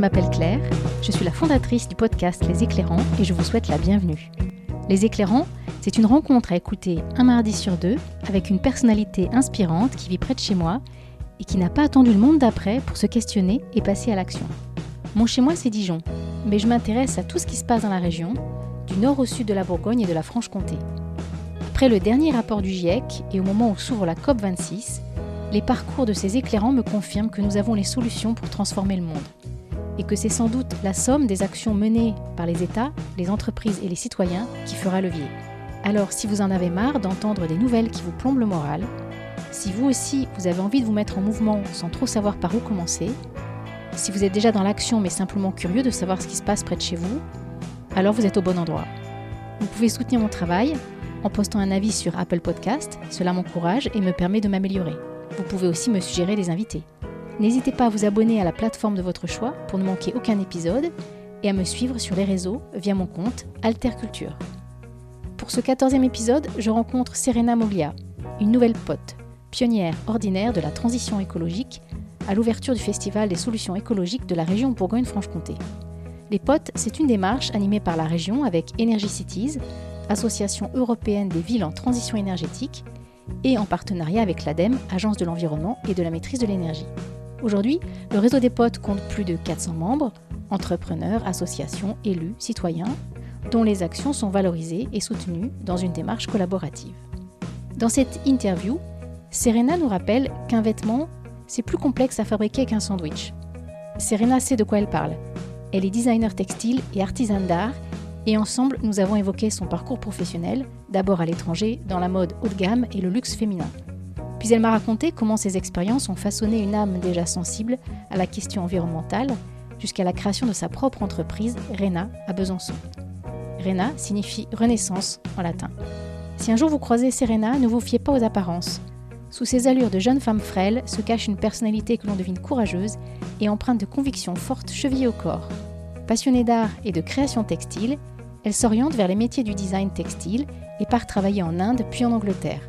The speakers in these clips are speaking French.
je m'appelle Claire, je suis la fondatrice du podcast Les Éclairants et je vous souhaite la bienvenue. Les Éclairants, c'est une rencontre à écouter un mardi sur deux avec une personnalité inspirante qui vit près de chez moi et qui n'a pas attendu le monde d'après pour se questionner et passer à l'action. Mon chez moi, c'est Dijon, mais je m'intéresse à tout ce qui se passe dans la région, du nord au sud de la Bourgogne et de la Franche-Comté. Après le dernier rapport du GIEC et au moment où s'ouvre la COP26, les parcours de ces éclairants me confirment que nous avons les solutions pour transformer le monde. Et que c'est sans doute la somme des actions menées par les États, les entreprises et les citoyens qui fera levier. Alors si vous en avez marre d'entendre des nouvelles qui vous plombent le moral, si vous aussi vous avez envie de vous mettre en mouvement sans trop savoir par où commencer, si vous êtes déjà dans l'action mais simplement curieux de savoir ce qui se passe près de chez vous, alors vous êtes au bon endroit. Vous pouvez soutenir mon travail en postant un avis sur Apple Podcast, cela m'encourage et me permet de m'améliorer. Vous pouvez aussi me suggérer des invités. N'hésitez pas à vous abonner à la plateforme de votre choix pour ne manquer aucun épisode et à me suivre sur les réseaux via mon compte Alterculture. Pour ce 14e épisode, je rencontre Serena Moglia, une nouvelle pote, pionnière ordinaire de la transition écologique, à l'ouverture du Festival des solutions écologiques de la région Bourgogne-Franche-Comté. Les potes, c'est une démarche animée par la région avec Energy Cities, association européenne des villes en transition énergétique, et en partenariat avec l'ADEME, Agence de l'environnement et de la maîtrise de l'énergie. Aujourd'hui, le réseau des potes compte plus de 400 membres, entrepreneurs, associations, élus, citoyens, dont les actions sont valorisées et soutenues dans une démarche collaborative. Dans cette interview, Serena nous rappelle qu'un vêtement, c'est plus complexe à fabriquer qu'un sandwich. Serena sait de quoi elle parle. Elle est designer textile et artisane d'art et ensemble, nous avons évoqué son parcours professionnel, d'abord à l'étranger, dans la mode haut de gamme et le luxe féminin. Puis elle m'a raconté comment ces expériences ont façonné une âme déjà sensible à la question environnementale, jusqu'à la création de sa propre entreprise, Rena, à Besançon. Rena signifie renaissance en latin. Si un jour vous croisez Serena, ne vous fiez pas aux apparences. Sous ses allures de jeune femme frêle se cache une personnalité que l'on devine courageuse et empreinte de convictions fortes chevillées au corps. Passionnée d'art et de création textile, elle s'oriente vers les métiers du design textile et part travailler en Inde puis en Angleterre.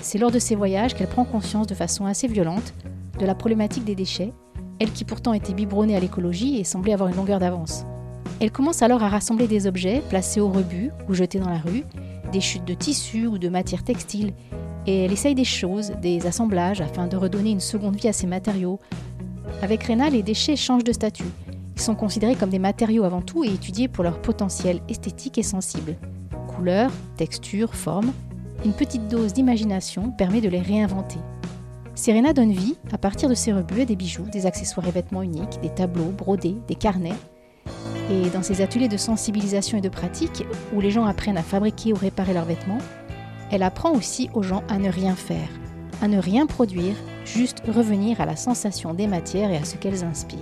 C'est lors de ces voyages qu'elle prend conscience de façon assez violente de la problématique des déchets, elle qui pourtant était biberonnée à l'écologie et semblait avoir une longueur d'avance. Elle commence alors à rassembler des objets placés au rebut ou jetés dans la rue, des chutes de tissus ou de matières textiles, et elle essaye des choses, des assemblages afin de redonner une seconde vie à ces matériaux. Avec Rena, les déchets changent de statut sont considérés comme des matériaux avant tout et étudiés pour leur potentiel esthétique et sensible. Couleurs, textures, formes, une petite dose d'imagination permet de les réinventer. Serena donne vie, à partir de ses rebuts, des bijoux, des accessoires et vêtements uniques, des tableaux, brodés, des carnets. Et dans ces ateliers de sensibilisation et de pratique, où les gens apprennent à fabriquer ou réparer leurs vêtements, elle apprend aussi aux gens à ne rien faire, à ne rien produire, juste revenir à la sensation des matières et à ce qu'elles inspirent.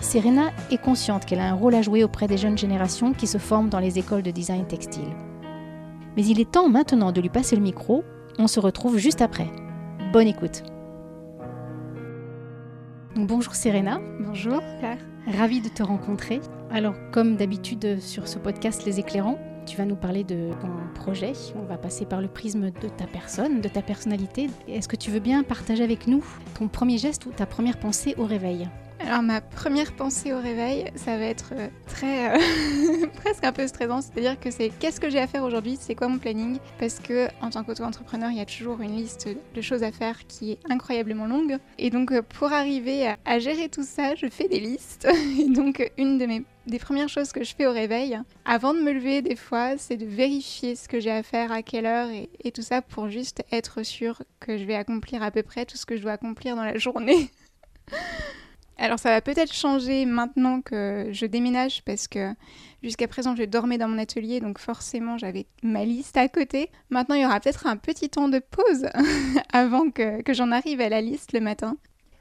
Serena est consciente qu'elle a un rôle à jouer auprès des jeunes générations qui se forment dans les écoles de design textile. Mais il est temps maintenant de lui passer le micro. On se retrouve juste après. Bonne écoute. bonjour Serena. Bonjour Claire. Ravie de te rencontrer. Alors comme d'habitude sur ce podcast Les éclairants, tu vas nous parler de ton projet. On va passer par le prisme de ta personne, de ta personnalité. Est-ce que tu veux bien partager avec nous ton premier geste ou ta première pensée au réveil? Alors ma première pensée au réveil, ça va être euh, très euh, presque un peu stressant, c'est-à-dire que c'est qu'est-ce que j'ai à faire aujourd'hui, c'est quoi mon planning? Parce que en tant qu'auto-entrepreneur, il y a toujours une liste de choses à faire qui est incroyablement longue. Et donc euh, pour arriver à, gérer tout ça, je fais des listes. Et donc une de mes des premières choses que je fais au réveil, avant de me lever des fois, c'est de vérifier ce que j'ai à faire, à quelle heure et, et tout ça pour juste être sûr que je vais accomplir à peu près tout ce que je dois accomplir dans la journée. Alors ça va peut-être changer maintenant que je déménage parce que jusqu'à présent je dormais dans mon atelier donc forcément j'avais ma liste à côté. Maintenant il y aura peut-être un petit temps de pause avant que, que j'en arrive à la liste le matin.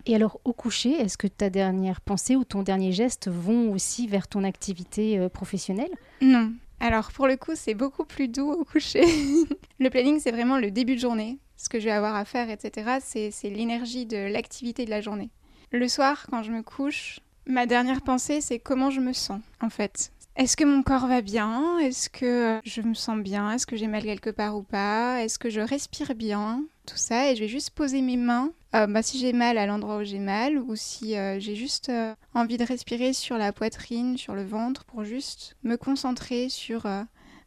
Et alors au coucher, est-ce que ta dernière pensée ou ton dernier geste vont aussi vers ton activité euh, professionnelle? Non. Alors pour le coup c'est beaucoup plus doux au coucher. le planning c'est vraiment le début de journée, ce que je vais avoir à faire, etc. C'est l'énergie de l'activité de la journée. Le soir, quand je me couche, ma dernière pensée, c'est comment je me sens, en fait. est-ce que mon corps va bien? Est-ce que je me sens bien? Est-ce que j'ai mal quelque part ou pas? Est-ce que je respire bien? Tout ça, et je vais juste poser mes mains. Euh, bah, si j'ai mal à l'endroit où j'ai mal, ou si euh, j'ai juste euh, envie de respirer sur la poitrine, sur le ventre, pour juste me concentrer sur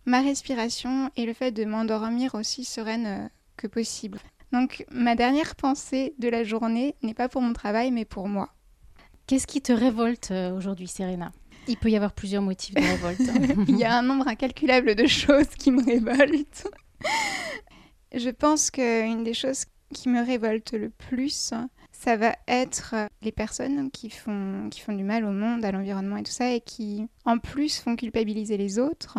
ma respiration et le fait de m'endormir aussi sereine que possible. Donc ma dernière pensée de la journée n'est pas pour mon travail, mais pour moi. Qu'est-ce qui te révolte aujourd'hui, Serena? Il peut y avoir plusieurs motifs de révolte. Hein. Il y a un nombre incalculable de choses qui me révoltent. Je pense qu'une des choses qui me révolte le plus, ça va être les personnes qui font, qui font du mal au monde, à l'environnement et tout ça, et qui en plus font culpabiliser les autres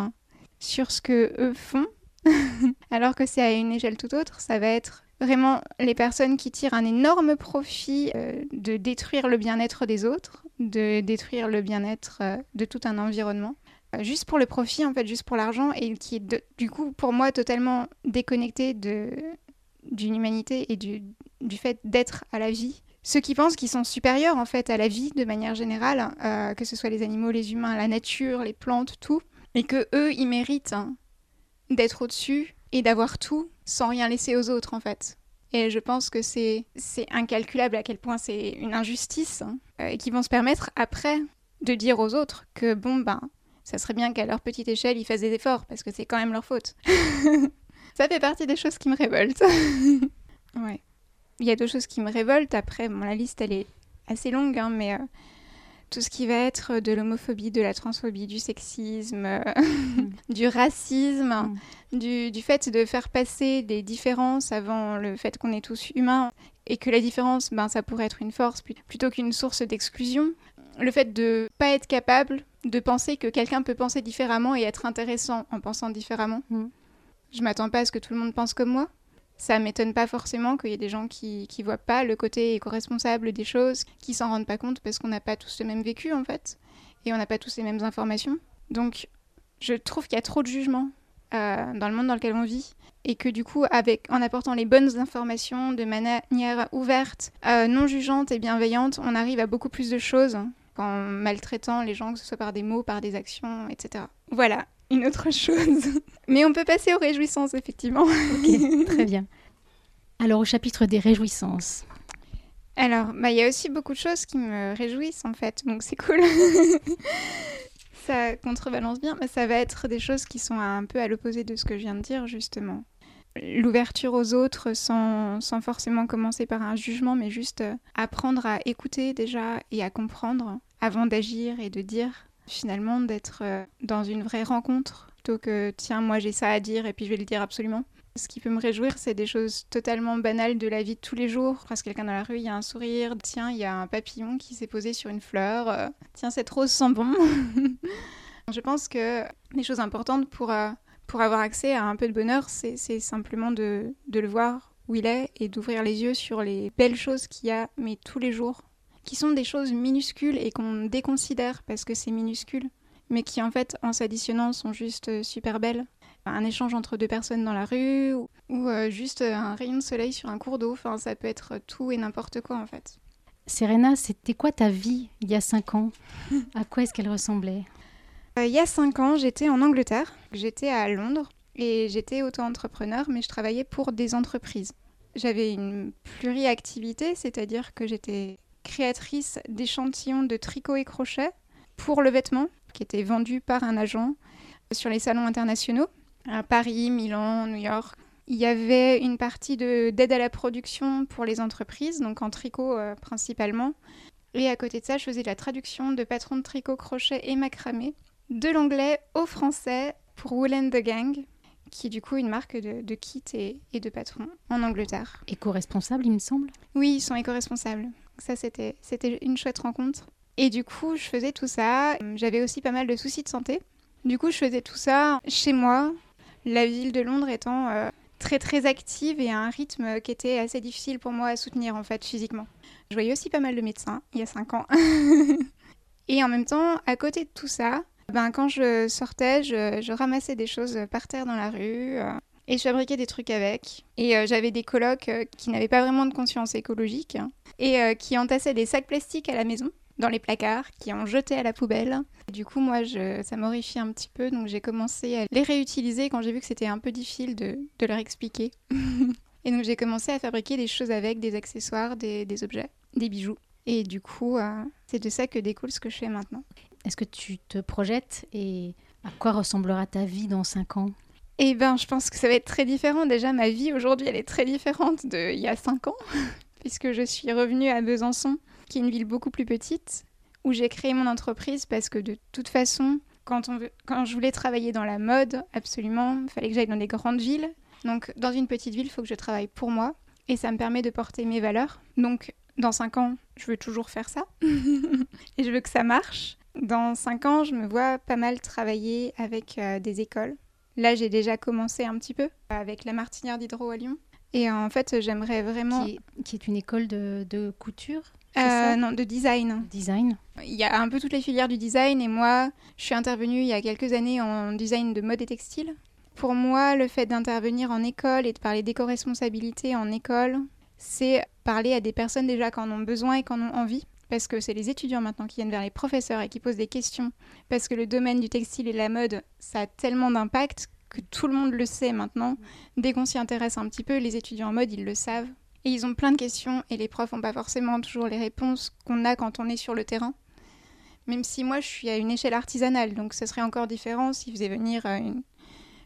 sur ce que eux font, alors que c'est à une échelle tout autre, ça va être vraiment les personnes qui tirent un énorme profit euh, de détruire le bien-être des autres, de détruire le bien-être euh, de tout un environnement, euh, juste pour le profit, en fait, juste pour l'argent, et qui est du coup pour moi totalement déconnecté d'une humanité et du, du fait d'être à la vie. Ceux qui pensent qu'ils sont supérieurs en fait à la vie de manière générale, que ce soit les animaux, les humains, la nature, les plantes, tout, et que eux ils méritent hein, d'être au-dessus et d'avoir tout sans rien laisser aux autres en fait. Et je pense que c'est incalculable à quel point c'est une injustice hein, euh, et qu'ils vont se permettre après de dire aux autres que bon ben ça serait bien qu'à leur petite échelle ils fassent des efforts parce que c'est quand même leur faute. ça fait partie des choses qui me révoltent. ouais. Il y a deux choses qui me révoltent. Après, bon, la liste elle est assez longue, hein, mais euh, tout ce qui va être de l'homophobie, de la transphobie, du sexisme, mm. du racisme, mm. du, fait de faire passer des différences avant le fait qu'on est tous humains et que la différence, ben, ça pourrait être une force plutôt qu'une source d'exclusion. Le fait de pas être capable de penser que quelqu'un peut penser différemment et être intéressant en pensant différemment. Mm. Je m'attends pas à ce que tout le monde pense comme moi ça m'étonne pas forcément qu'il y ait des gens qui voient pas le côté éco-responsable des choses, qui s'en rendent pas compte parce qu'on n'a pas tous le même vécu en fait, et on n'a pas tous les mêmes informations. Donc je trouve qu'il y a trop de jugements euh, dans le monde dans lequel on vit, et que du coup, avec, en apportant les bonnes informations de manière ouverte, euh, non jugeante et bienveillante, on arrive à beaucoup plus de choses qu'en maltraitant les gens, que ce soit par des mots, par des actions, etc. Voilà, une autre chose. Mais on peut passer aux réjouissances, effectivement. Ok, très bien. Alors au chapitre des réjouissances. Alors, bah, il y a aussi beaucoup de choses qui me réjouissent en fait, donc c'est cool. ça contrebalance bien, mais ça va être des choses qui sont un peu à l'opposé de ce que je viens de dire justement. L'ouverture aux autres sans, sans, forcément commencer par un jugement, mais juste euh, apprendre à écouter déjà et à comprendre avant d'agir et de dire finalement d'être euh, dans une vraie rencontre plutôt que tiens moi j'ai ça à dire et puis je vais le dire absolument. Ce qui peut me réjouir, c'est des choses totalement banales de la vie de tous les jours. Je croise quelqu'un dans la rue, il y a un sourire, tiens, il y a un papillon qui s'est posé sur une fleur, euh, tiens, cette rose sent bon. je pense que les choses importantes pour, euh, pour avoir accès à un peu de bonheur, c'est simplement de, de le voir où il est et d'ouvrir les yeux sur les belles choses qu'il y a, mais tous les jours qui sont des choses minuscules et qu'on déconsidère parce que c'est minuscule, mais qui en fait, en s'additionnant, sont juste euh, super belles. Un échange entre deux personnes dans la rue ou, euh, juste un rayon de soleil sur un cours d'eau, enfin, ça peut être tout et n'importe quoi en fait. Serena, c'était quoi ta vie il y a cinq ans? À quoi est-ce qu'elle ressemblait? Euh, Il y a cinq ans, j'étais en Angleterre, j'étais à Londres et j'étais auto-entrepreneur, mais je travaillais pour des entreprises. J'avais une pluriactivité, c'est-à-dire que j'étais créatrice d'échantillons de tricot et crochet pour le vêtement, qui était vendu par un agent sur les salons internationaux, à Paris, Milan, New York. Il y avait une partie d'aide à la production pour les entreprises, donc en tricot euh, principalement. Et à côté de ça, je faisais de la traduction de patrons de tricot, crochet et macramé de l'anglais au français pour Wool the Gang, qui est du coup une marque de, kits et, et, de patrons en Angleterre. Éco-responsable, il me semble? Oui, ils sont éco-responsables ça, c'était, une chouette rencontre. Et du coup, je faisais tout ça. J'avais aussi pas mal de soucis de santé. Du coup, je faisais tout ça chez moi, la ville de Londres étant euh, très très active et à un rythme qui était assez difficile pour moi à soutenir en fait physiquement. Je voyais aussi pas mal de médecins il y a 5 ans. et en même temps, à côté de tout ça, ben, quand je sortais, je, ramassais des choses par terre dans la rue. Euh, et je fabriquais des trucs avec. Et euh, j'avais des colocs qui n'avaient pas vraiment de conscience écologique et euh, qui entassaient des sacs plastiques à la maison dans les placards, qui ont jeté à la poubelle. Du coup, moi, je, ça m'horrifie un petit peu, donc j'ai commencé à les réutiliser quand j'ai vu que c'était un peu difficile de, de leur expliquer. et donc j'ai commencé à fabriquer des choses avec, des accessoires, des, des objets, des bijoux. Et du coup, euh, c'est de ça que découle ce que je fais maintenant. Est-ce que tu te projettes et à quoi ressemblera ta vie dans 5 ans? Eh ben, je pense que ça va être très différent. Déjà, ma vie aujourd'hui, elle est très différente d'il y a 5 ans, puisque je suis revenue à Besançon qui est une ville beaucoup plus petite, où j'ai créé mon entreprise parce que de toute façon, quand, je voulais travailler dans la mode, absolument, il fallait que j'aille dans des grandes villes. Donc dans une petite ville, il faut que je travaille pour moi et ça me permet de porter mes valeurs. Donc dans 5 ans, je veux toujours faire ça et je veux que ça marche. Dans 5 ans, je me vois pas mal travailler avec euh, des écoles. Là, j'ai déjà commencé un petit peu avec la Martinière d'Hydro à Lyon. Et en fait, j'aimerais vraiment... Qui est, qui est, une école de, de couture euh, non, de design. Design. Il y a un peu toutes les filières du design et moi, je suis intervenue il y a quelques années en design de mode et textile. Pour moi, le fait d'intervenir en école et de parler d'éco-responsabilité en école, c'est parler à des personnes déjà qui en ont besoin et qui en ont envie. Parce que c'est les étudiants maintenant qui viennent vers les professeurs et qui posent des questions. Parce que le domaine du textile et de la mode, ça a tellement d'impact que tout le monde le sait maintenant. Dès qu'on s'y intéresse un petit peu, les étudiants en mode, ils le savent. Et ils ont plein de questions et les profs n'ont pas forcément toujours les réponses qu'on a quand on est sur le terrain. Même si moi je suis à une échelle artisanale, donc ce serait encore différent s'ils faisaient venir euh, une,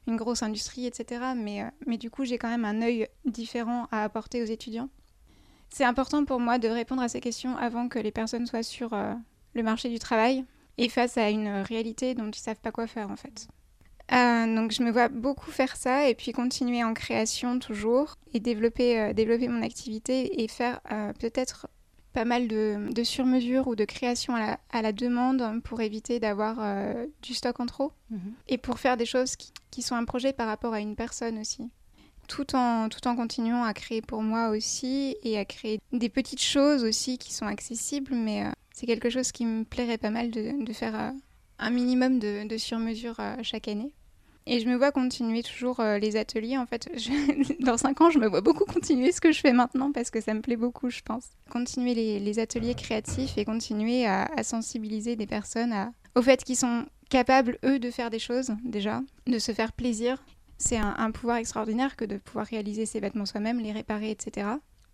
une, grosse industrie, etc. Mais, euh, mais du coup j'ai quand même un œil différent à apporter aux étudiants. C'est important pour moi de répondre à ces questions avant que les personnes soient sur euh, le marché du travail et face à une réalité dont ils ne savent pas quoi faire en fait. Euh, donc je me vois beaucoup faire ça et puis continuer en création toujours et développer, euh, développer mon activité et faire euh, peut-être pas mal de, de sur-mesure ou de création à la, à la, demande pour éviter d'avoir du stock en trop mm -hmm. et pour faire des choses qui, qui, sont un projet par rapport à une personne aussi. Tout en, tout en continuant à créer pour moi aussi et à créer des petites choses aussi qui sont accessibles mais c'est quelque chose qui me plairait pas mal de, de faire un minimum de, de sur-mesure euh, chaque année. Et je me vois continuer toujours euh, les ateliers. En fait, dans 5 ans, je me vois beaucoup continuer ce que je fais maintenant parce que ça me plaît beaucoup, je pense. Continuer les, ateliers créatifs et continuer à, sensibiliser des personnes au fait qu'ils sont capables, eux, de faire des choses déjà, de se faire plaisir. C'est un, un pouvoir extraordinaire que de pouvoir réaliser ses vêtements soi-même, les réparer, etc.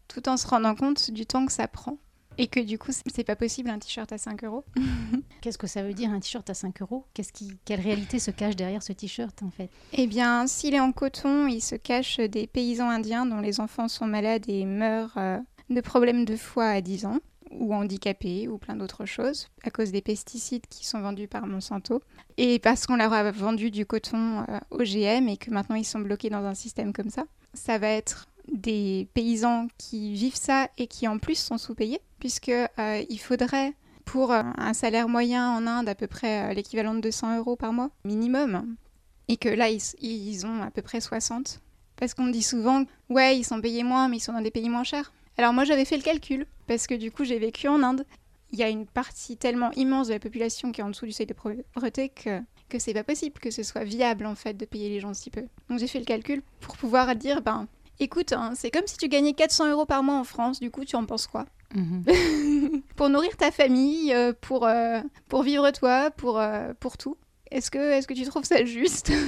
Tout en se rendant compte du temps que ça prend et que du coup, c'est pas possible un t-shirt à 5 euros. Qu'est-ce que ça veut dire un t-shirt à 5 euros? Qu'est-ce qui, Quelle réalité se cache derrière ce t-shirt en fait? Eh bien, s'il est en coton, il se cache des paysans indiens dont les enfants sont malades et meurent euh, de problèmes de foie à 10 ans ou handicapés ou plein d'autres choses à cause des pesticides qui sont vendus par Monsanto et parce qu'on leur a vendu du coton euh, OGM et que maintenant ils sont bloqués dans un système comme ça. Ça va être des paysans qui vivent ça et qui en plus sont sous-payés puisque euh, il faudrait pour euh, un salaire moyen en Inde à peu près euh, l'équivalent de 200 euros par mois minimum et que là ils, ont à peu près 60 parce qu'on dit souvent ouais ils sont payés moins mais ils sont dans des pays moins chers. Alors moi j'avais fait le calcul parce que du coup j'ai vécu en Inde. Il y a une partie tellement immense de la population qui est en dessous du seuil de pauvreté que que c'est pas possible que ce soit viable en fait de payer les gens si peu. Donc j'ai fait le calcul pour pouvoir dire ben écoute hein, c'est comme si tu gagnais 400 euros par mois en France du coup tu en penses quoi? Mmh. pour nourrir ta famille, euh, pour, euh, pour vivre toi, pour, euh, pour tout. Est-ce que, est que tu trouves ça juste?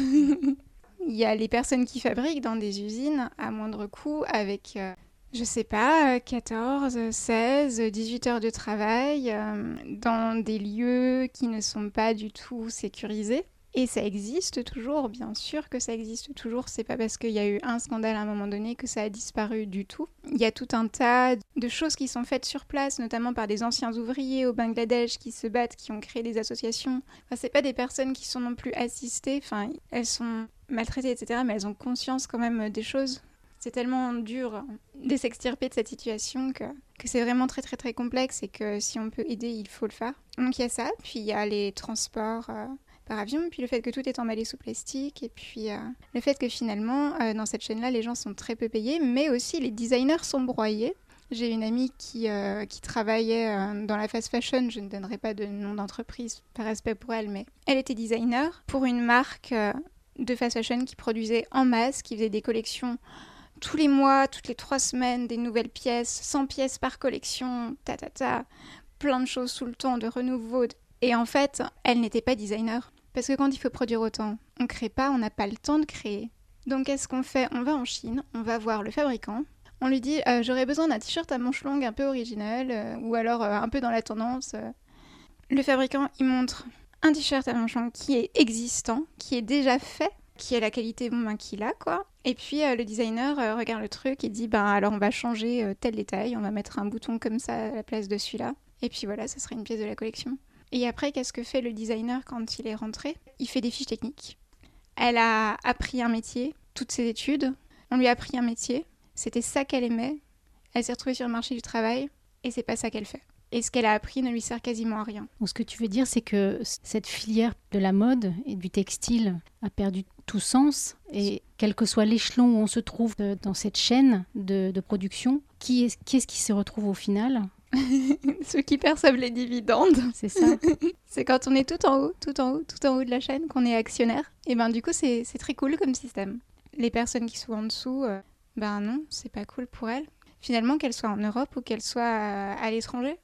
Il y a les personnes qui fabriquent dans des usines à moindre coût avec, euh, je sais pas, 14, 16, 18 heures de travail euh, dans des lieux qui ne sont pas du tout sécurisés. Et ça existe toujours, bien sûr que ça existe toujours. C'est pas parce qu'il y a eu un scandale à un moment donné que ça a disparu du tout. Il y a tout un tas de choses qui sont faites sur place, notamment par des anciens ouvriers au Bangladesh qui se battent, qui ont créé des associations. Enfin, c'est pas des personnes qui sont non plus assistées. Enfin, elles sont maltraitées, etc. Mais elles ont conscience quand même des choses. C'est tellement dur de s'extirper de cette situation que, que c'est vraiment très très très complexe et que si on peut aider, il faut le faire. Donc il y a ça, puis il y a les transports. Par avion, puis le fait que tout est emballé sous plastique, et puis euh, le fait que finalement, euh, dans cette chaîne-là, les gens sont très peu payés, mais aussi les designers sont broyés. J'ai une amie qui, euh, travaillait dans la fast fashion, je ne donnerai pas de nom d'entreprise par respect pour elle, mais elle était designer pour une marque de fast fashion qui produisait en masse, qui faisait des collections tous les mois, toutes les trois semaines, des nouvelles pièces, 100 pièces par collection, ta ta ta, plein de choses tout le temps, de renouveau. Et en fait, elle n'était pas designer. Parce que quand il faut produire autant, on crée pas, on n'a pas le temps de créer. Donc qu'est-ce qu'on fait? On va en Chine, on va voir le fabricant, on lui dit euh, j'aurais besoin d'un t-shirt à manches longues un peu original, euh, ou alors euh, un peu dans la tendance. Le fabricant, il montre un t-shirt à manches longues qui est existant, qui est déjà fait, qui a la qualité ben, qu'il a, quoi. Et puis le designer regarde le truc et dit ben alors on va changer tel détail, on va mettre un bouton comme ça à la place de celui-là. Et puis voilà, ça sera une pièce de la collection. Et après, qu'est-ce que fait le designer quand il est rentré? Il fait des fiches techniques. Elle a appris un métier, toutes ses études. On lui a appris un métier. C'était ça qu'elle aimait. Elle s'est retrouvée sur le marché du travail et c'est pas ça qu'elle fait. Et ce qu'elle a appris ne lui sert quasiment à rien. Ce que tu veux dire, c'est que cette filière de la mode et du textile a perdu tout sens. Et quel que soit l'échelon où on se trouve dans cette chaîne de, production, qui est-ce qui se retrouve au final? Ceux qui perçoivent les dividendes. C'est ça. c'est quand on est tout en haut, tout en haut, tout en haut de la chaîne, qu'on est actionnaire. Et ben du coup, c'est très cool comme système. Les personnes qui sont en dessous, euh, ben non, c'est pas cool pour elles. Finalement, qu'elles soient en Europe ou qu'elles soient euh, à, l'étranger.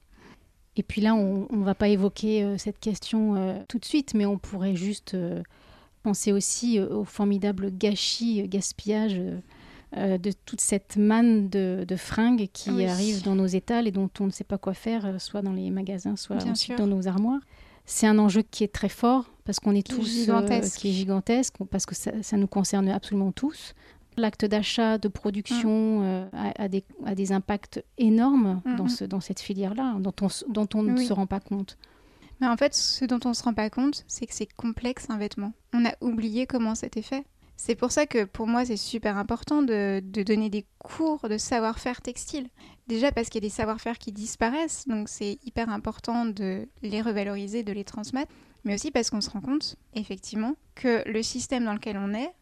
Et puis là, on ne va pas évoquer euh, cette question euh, tout de suite, mais on pourrait juste penser aussi au formidable gâchis, gaspillage de toute cette manne de, fringues qui arrivent dans nos étals et dont on ne sait pas quoi faire, soit dans les magasins, soit ensuite dans nos armoires. C'est un enjeu qui est très fort parce qu'on est tous gigantesque. qui est gigantesque, parce que ça, ça, nous concerne absolument tous. L'acte d'achat, de production mm. euh, a, des, impacts énormes dans, mm-hmm. ce, dans cette filière-là, dont on, dont on ne se rend pas compte. Mais en fait, ce dont on ne se rend pas compte, c'est que c'est complexe un vêtement. On a oublié comment c'était fait. C'est pour ça que pour moi, c'est super important de, donner des cours de savoir-faire textile. Déjà parce qu'il y a des savoir-faire qui disparaissent, donc c'est hyper important de les revaloriser, de les transmettre. Mais aussi parce qu'on se rend compte, effectivement, que le système dans lequel on est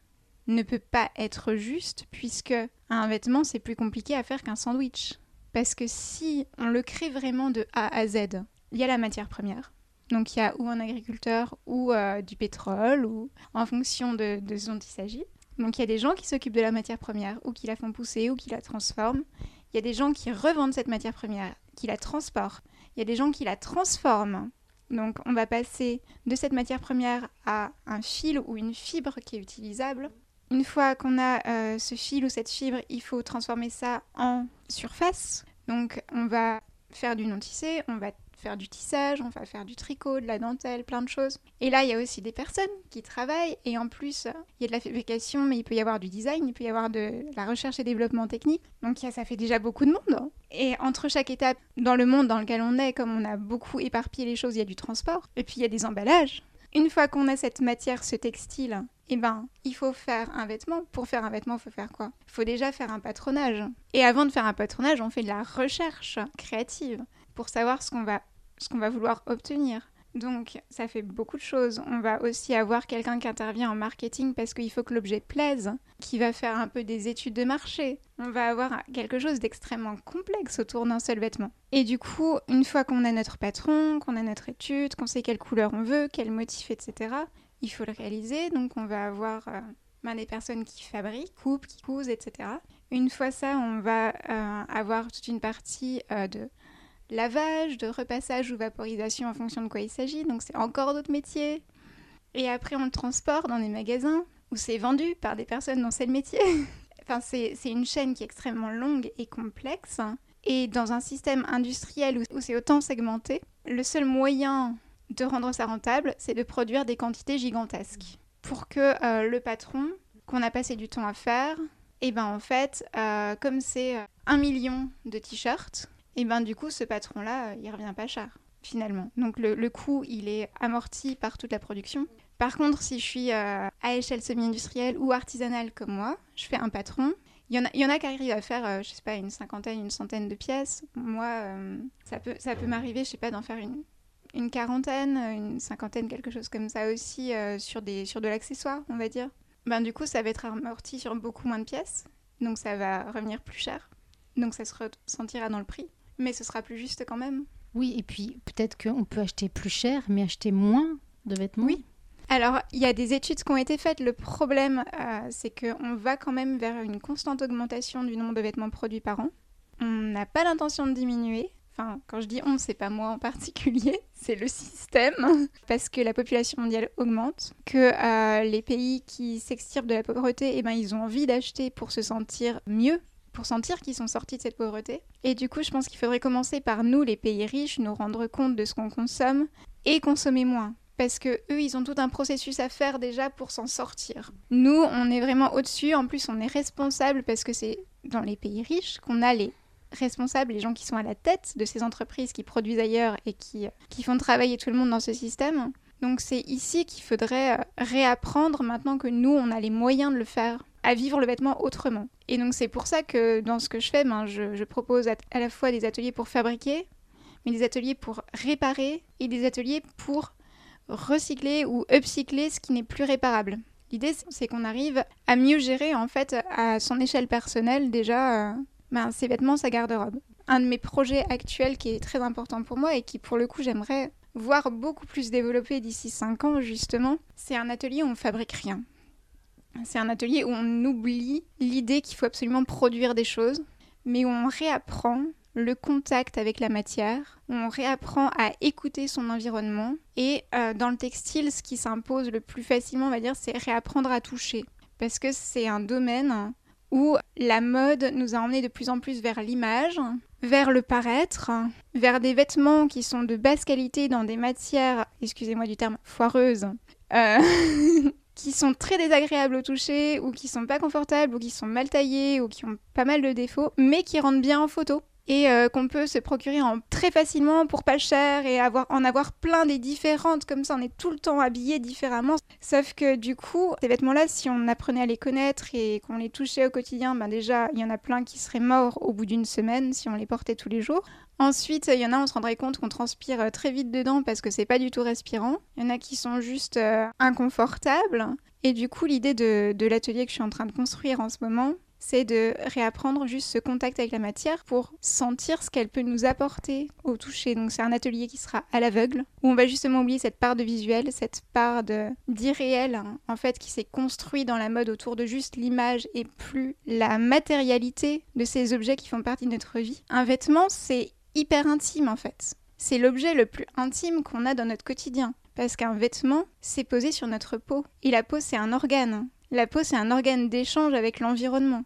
ne peut pas être juste puisque un vêtement c'est plus compliqué à faire qu'un sandwich. Parce que si on le crée vraiment de A à Z, il y a la matière première. Donc il y a ou un agriculteur ou euh, du pétrole ou en fonction de, ce dont il s'agit. Donc il y a des gens qui s'occupent de la matière première ou qui la font pousser ou qui la transforment. Il y a des gens qui revendent cette matière première, qui la transportent. Il y a des gens qui la transforment. Donc on va passer de cette matière première à un fil ou une fibre qui est utilisable une fois qu'on a euh, ce fil ou cette fibre, il faut transformer ça en surface. Donc on va faire du non-tissé, on va faire du tissage, on va faire du tricot, de la dentelle, plein de choses. Et là, il y a aussi des personnes qui travaillent et en plus, il y a de la fabrication, mais il peut y avoir du design, il peut y avoir de la recherche et développement technique. Donc ça fait déjà beaucoup de monde. Et entre chaque étape, dans le monde dans lequel on est, comme on a beaucoup éparpillé les choses, il y a du transport et puis il y a des emballages. Une fois qu'on a cette matière, ce textile, eh ben, il faut faire un vêtement. Pour faire un vêtement, il faut faire quoi? Il faut déjà faire un patronage. Et avant de faire un patronage, on fait de la recherche créative pour savoir ce qu'on va, ce qu'on va vouloir obtenir. Donc ça fait beaucoup de choses. On va aussi avoir quelqu'un qui intervient en marketing parce qu'il faut que l'objet plaise, qui va faire un peu des études de marché. On va avoir quelque chose d'extrêmement complexe autour d'un seul vêtement. Et du coup, une fois qu'on a notre patron, qu'on a notre étude, qu'on sait quelle couleur on veut, quel motif, etc., il faut le réaliser. Donc on va avoir euh, ben, des personnes qui fabriquent, coupent, qui cousent, etc. Une fois ça, on va euh, avoir toute une partie euh, de lavage, de repassage ou vaporisation en fonction de quoi il s'agit. Donc c'est encore d'autres métiers. Et après, on le transporte dans des magasins où c'est vendu par des personnes dont c'est le métier. enfin, c'est une chaîne qui est extrêmement longue et complexe. Et dans un système industriel où, c'est autant segmenté, le seul moyen de rendre ça rentable, c'est de produire des quantités gigantesques. Pour que euh, le patron, qu'on a passé du temps à faire, et eh ben en fait, euh, comme c'est euh, un million de t-shirts, et ben du coup ce patron-là, il revient pas cher finalement. Donc le, coût, il est amorti par toute la production. Par contre, si je suis à échelle semi-industrielle ou artisanale comme moi, je fais un patron. Il y en a, il y en a qui arrivent à faire, je sais pas, une cinquantaine, une centaine de pièces. Moi, ça peut, ça peut m'arriver, je sais pas, d'en faire une, une quarantaine, une cinquantaine, quelque chose comme ça aussi, euh, sur, des, sur de l'accessoire, on va dire. Ben, du coup, ça va être amorti sur beaucoup moins de pièces, donc ça va revenir plus cher. Donc ça se ressentira dans le prix, mais ce sera plus juste quand même. Oui, et puis peut-être qu'on peut acheter plus cher, mais acheter moins de vêtements. Oui. Alors, il y a des études qui ont été faites. Le problème, euh, c'est qu'on va quand même vers une constante augmentation du nombre de vêtements produits par an. On n'a pas l'intention de diminuer, enfin quand je dis on, c'est pas moi en particulier, c'est le système, parce que la population mondiale augmente, que euh, les pays qui s'extirpent de la pauvreté, eh ben, ils ont envie d'acheter pour se sentir mieux, pour sentir qu'ils sont sortis de cette pauvreté. Et du coup, je pense qu'il faudrait commencer par nous, les pays riches, nous rendre compte de ce qu'on consomme et consommer moins parce que eux, ils ont tout un processus à faire déjà pour s'en sortir. Nous, on est vraiment au-dessus. En plus, on est responsable parce que c'est dans les pays riches qu'on a les responsables, les gens qui sont à la tête de ces entreprises qui produisent ailleurs et qui, qui font travailler tout le monde dans ce système. Donc c'est ici qu'il faudrait euh, réapprendre maintenant que nous, on a les moyens de le faire, à vivre le vêtement autrement. Et donc c'est pour ça que dans ce que je fais, ben, je, propose à, la fois des ateliers pour fabriquer, mais des ateliers pour réparer et des ateliers pour recycler ou upcycler ce qui n'est plus réparable. L'idée, c'est qu'on arrive à mieux gérer en fait à son échelle personnelle déjà euh, ben, ses vêtements, sa garde-robe. Un de mes projets actuels qui est très important pour moi et qui pour le coup j'aimerais voir beaucoup plus développé d'ici 5 ans justement, c'est un atelier où on fabrique rien. C'est un atelier où on oublie l'idée qu'il faut absolument produire des choses, mais où on réapprend le contact avec la matière, on réapprend à écouter son environnement. Et euh, dans le textile, ce qui s'impose le plus facilement, on va dire, c'est réapprendre à toucher. Parce que c'est un domaine où la mode nous a emmenés de plus en plus vers l'image, vers le paraître, vers des vêtements qui sont de basse qualité dans des matières, excusez-moi du terme, foireuses, euh, qui sont très désagréables au toucher, ou qui sont pas confortables, ou qui sont mal taillés, ou qui ont pas mal de défauts, mais qui rendent bien en photo et euh, qu'on peut se procurer en, très facilement pour pas cher et avoir, en avoir plein des différentes, comme ça on est tout le temps habillé différemment. Sauf que du coup, ces vêtements-là, si on apprenait à les connaître et qu'on les touchait au quotidien, ben déjà il y en a plein qui seraient morts au bout d'une semaine si on les portait tous les jours. Ensuite, il y en a, on se rendrait compte qu'on transpire euh, très vite dedans parce que c'est pas du tout respirant. Il y en a qui sont juste euh, inconfortables. Et du coup, l'idée de, de l'atelier que je suis en train de construire en ce moment, c'est de réapprendre juste ce contact avec la matière pour sentir ce qu'elle peut nous apporter au toucher. Donc c'est un atelier qui sera à l'aveugle, où on va justement oublier cette part de visuel, cette part d'irréel, hein, en fait, qui s'est construit dans la mode autour de juste l'image et plus la matérialité de ces objets qui font partie de notre vie. Un vêtement, c'est hyper intime en fait. C'est l'objet le plus intime qu'on a dans notre quotidien. Parce qu'un vêtement, c'est posé sur notre peau. Et la peau, c'est un organe. La peau, c'est un organe d'échange avec l'environnement.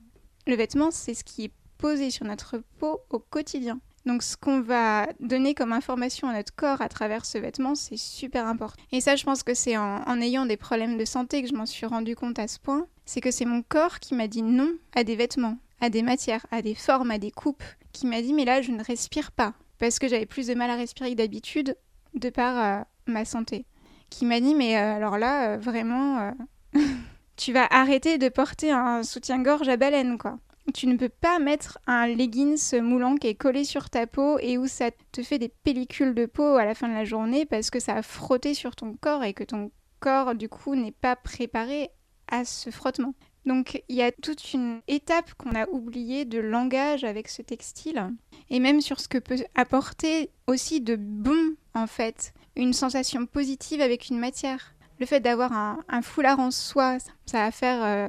Le vêtement, c'est ce qui est posé sur notre peau au quotidien. Donc ce qu'on va donner comme information à notre corps à travers ce vêtement, c'est super important. Et ça, je pense que c'est en, ayant des problèmes de santé que je m'en suis rendu compte à ce point. C'est que c'est mon corps qui m'a dit non à des vêtements, à des matières, à des formes, à des coupes, qui m'a dit mais là, je ne respire pas. Parce que j'avais plus de mal à respirer que d'habitude de par euh, ma santé. Qui m'a dit mais euh, alors là, euh, vraiment... tu vas arrêter de porter un soutien-gorge à baleine, quoi. Tu ne peux pas mettre un leggings moulant qui est collé sur ta peau et où ça te fait des pellicules de peau à la fin de la journée parce que ça a frotté sur ton corps et que ton corps, du coup, n'est pas préparé à ce frottement. Donc il y a toute une étape qu'on a oubliée de langage avec ce textile et même sur ce que peut apporter aussi de bon en fait, une sensation positive avec une matière le fait d'avoir un, foulard en soie, ça va faire euh,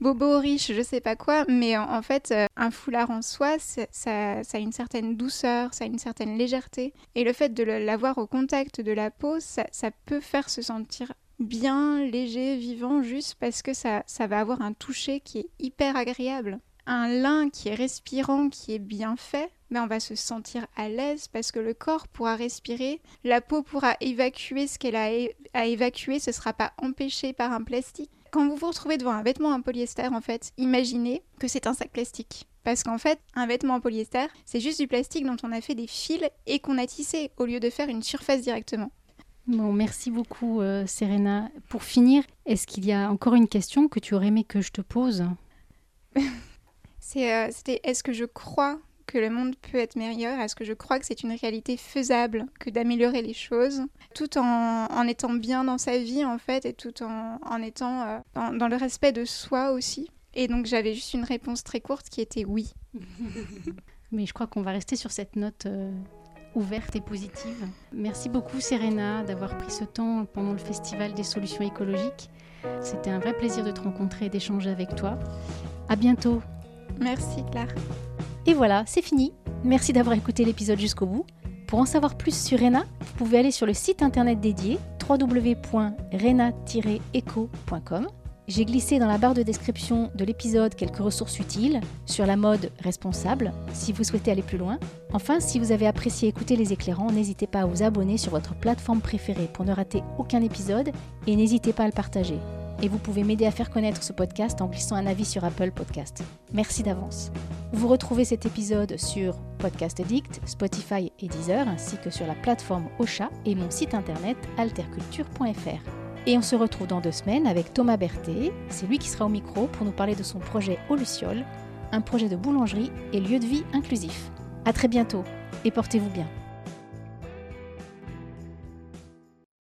bobo riche, je sais pas quoi, mais en, fait, euh, un foulard en soie, ça, a une certaine douceur, ça a une certaine légèreté. Et le fait de l'avoir au contact de la peau, ça, peut faire se sentir bien, léger, vivant, juste parce que ça, ça va avoir un toucher qui est hyper agréable. Un lin qui est respirant, qui est bien fait, mais on va se sentir à l'aise parce que le corps pourra respirer, la peau pourra évacuer ce qu'elle a à évacuer, ce ne sera pas empêché par un plastique. Quand vous vous retrouvez devant un vêtement en polyester, en fait, imaginez que c'est un sac plastique. Parce qu'en fait, un vêtement en polyester, c'est juste du plastique dont on a fait des fils et qu'on a tissé au lieu de faire une surface directement. Bon, merci beaucoup, euh, Serena. Pour finir, est-ce qu'il y a encore une question que tu aurais aimé que je te pose? Euh, C'était est-ce que je crois? Que le monde peut être meilleur Est-ce que je crois que c'est une réalité faisable que d'améliorer les choses, tout en, étant bien dans sa vie en fait, et tout en, étant euh, dans, le respect de soi aussi? Et donc j'avais juste une réponse très courte qui était oui. Mais je crois qu'on va rester sur cette note euh, ouverte et positive. Merci beaucoup Serena d'avoir pris ce temps pendant le Festival des solutions écologiques. C'était un vrai plaisir de te rencontrer et d'échanger avec toi. À bientôt. Merci Claire. Et voilà, c'est fini. Merci d'avoir écouté l'épisode jusqu'au bout. Pour en savoir plus sur Rena, vous pouvez aller sur le site internet dédié www.rena-eco.com. J'ai glissé dans la barre de description de l'épisode quelques ressources utiles sur la mode responsable si vous souhaitez aller plus loin. Enfin, si vous avez apprécié écouter les éclairants, n'hésitez pas à vous abonner sur votre plateforme préférée pour ne rater aucun épisode et n'hésitez pas à le partager. Et vous pouvez m'aider à faire connaître ce podcast en glissant un avis sur Apple Podcast. Merci d'avance. Vous retrouvez cet épisode sur Podcast Addict, Spotify et Deezer, ainsi que sur la plateforme Ocha et mon site internet alterculture.fr. Et on se retrouve dans deux semaines avec Thomas Berthet. C'est lui qui sera au micro pour nous parler de son projet Au Luciole, un projet de boulangerie et lieu de vie inclusif. À très bientôt et portez-vous bien.